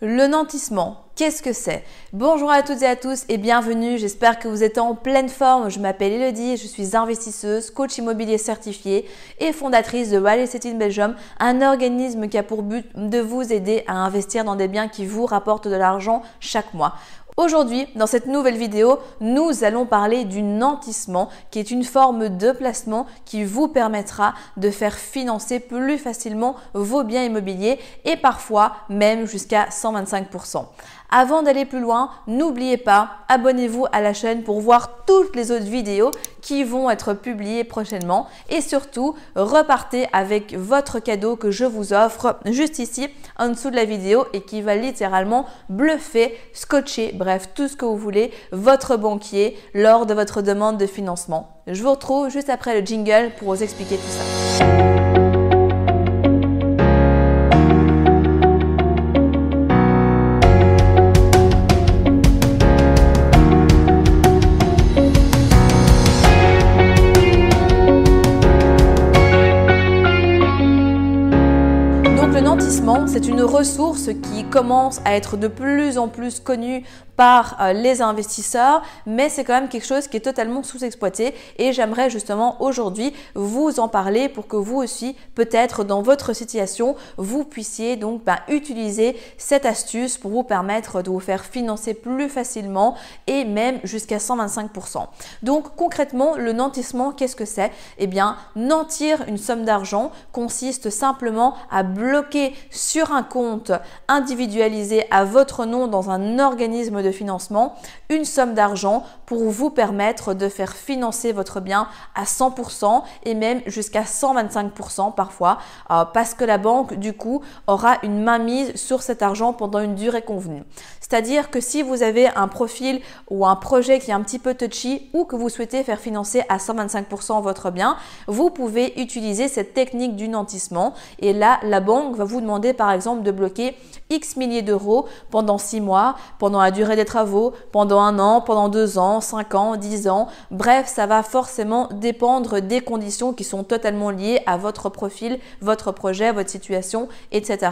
Le nantissement, qu'est-ce que c'est? Bonjour à toutes et à tous et bienvenue, j'espère que vous êtes en pleine forme. Je m'appelle Elodie, je suis investisseuse, coach immobilier certifié et fondatrice de Real Estate in Belgium, un organisme qui a pour but de vous aider à investir dans des biens qui vous rapportent de l'argent chaque mois. Aujourd'hui, dans cette nouvelle vidéo, nous allons parler du nantissement, qui est une forme de placement qui vous permettra de faire financer plus facilement vos biens immobiliers et parfois même jusqu'à 125%. Avant d'aller plus loin, n'oubliez pas, abonnez-vous à la chaîne pour voir toutes les autres vidéos qui vont être publiées prochainement et surtout repartez avec votre cadeau que je vous offre juste ici en dessous de la vidéo et qui va littéralement bluffer, scotcher, bref, tout ce que vous voulez, votre banquier lors de votre demande de financement. Je vous retrouve juste après le jingle pour vous expliquer tout ça. Edmond c'est une ressource qui commence à être de plus en plus connue par euh, les investisseurs, mais c'est quand même quelque chose qui est totalement sous-exploité et j'aimerais justement aujourd'hui vous en parler pour que vous aussi, peut-être dans votre situation, vous puissiez donc ben, utiliser cette astuce pour vous permettre de vous faire financer plus facilement et même jusqu'à 125%. Donc concrètement, le nantissement, qu'est-ce que c'est? Eh bien, nantir une somme d'argent consiste simplement à bloquer sur un compte individualisé à votre nom dans un organisme de financement, une somme d'argent pour vous permettre de faire financer votre bien à 100% et même jusqu'à 125% parfois euh, parce que la banque du coup aura une mainmise sur cet argent pendant une durée convenue. C'est-à-dire que si vous avez un profil ou un projet qui est un petit peu touchy ou que vous souhaitez faire financer à 125% votre bien, vous pouvez utiliser cette technique du nantissement et là la banque va vous demander par exemple de bloquer X milliers d'euros pendant 6 mois, pendant la durée des travaux, pendant un an, pendant deux ans, cinq ans, dix ans. Bref, ça va forcément dépendre des conditions qui sont totalement liées à votre profil, votre projet, votre situation, etc.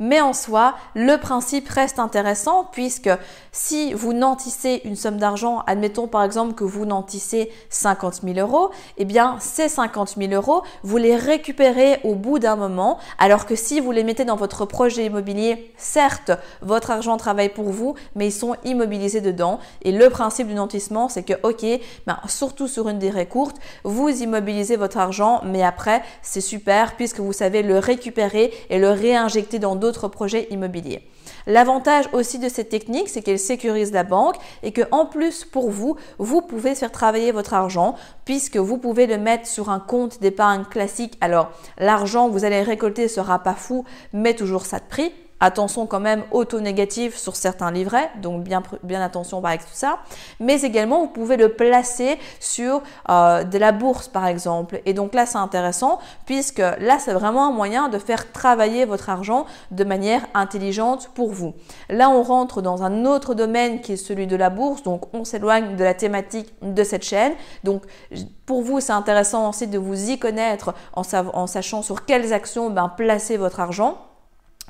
Mais en soi, le principe reste intéressant puisque si vous nantissez une somme d'argent, admettons par exemple que vous nantissez 50 000 euros, eh bien ces 50 000 euros, vous les récupérez au bout d'un moment, alors que si vous les mettez dans votre projet immobilier, certes, votre argent travaille pour vous, mais ils sont immobilisés dedans. Et le principe du nantissement, c'est que, ok, ben, surtout sur une durée courte, vous immobilisez votre argent, mais après, c'est super puisque vous savez le récupérer et le réinjecter dans d'autres projets immobiliers. L'avantage aussi de cette technique, c'est qu'elle sécurise la banque et que en plus pour vous, vous pouvez faire travailler votre argent puisque vous pouvez le mettre sur un compte d'épargne classique. Alors l'argent que vous allez récolter sera pas fou, mais toujours ça de prix. Attention quand même auto-négatif sur certains livrets, donc bien, bien attention avec tout ça. Mais également, vous pouvez le placer sur euh, de la bourse par exemple. Et donc là, c'est intéressant puisque là, c'est vraiment un moyen de faire travailler votre argent de manière intelligente pour vous. Là, on rentre dans un autre domaine qui est celui de la bourse. Donc, on s'éloigne de la thématique de cette chaîne. Donc, pour vous, c'est intéressant aussi de vous y connaître en, en sachant sur quelles actions ben, placer votre argent.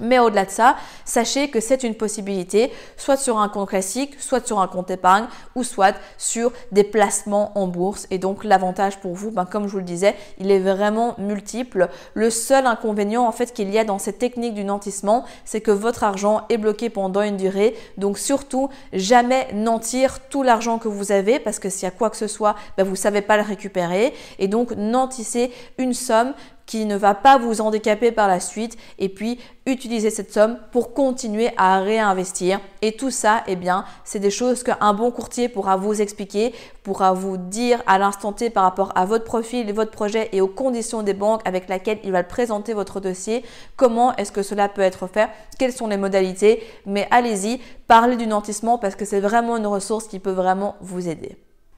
Mais au-delà de ça, sachez que c'est une possibilité, soit sur un compte classique, soit sur un compte épargne, ou soit sur des placements en bourse. Et donc l'avantage pour vous, ben, comme je vous le disais, il est vraiment multiple. Le seul inconvénient en fait qu'il y a dans cette technique du nantissement, c'est que votre argent est bloqué pendant une durée. Donc surtout, jamais nantir tout l'argent que vous avez, parce que s'il y a quoi que ce soit, ben, vous ne savez pas le récupérer. Et donc nantissez une somme qui ne va pas vous handicaper par la suite et puis utiliser cette somme pour continuer à réinvestir. Et tout ça, eh bien, c'est des choses qu'un bon courtier pourra vous expliquer, pourra vous dire à l'instant T par rapport à votre profil, votre projet et aux conditions des banques avec lesquelles il va présenter votre dossier, comment est-ce que cela peut être fait, quelles sont les modalités? Mais allez-y, parlez du nantissement parce que c'est vraiment une ressource qui peut vraiment vous aider.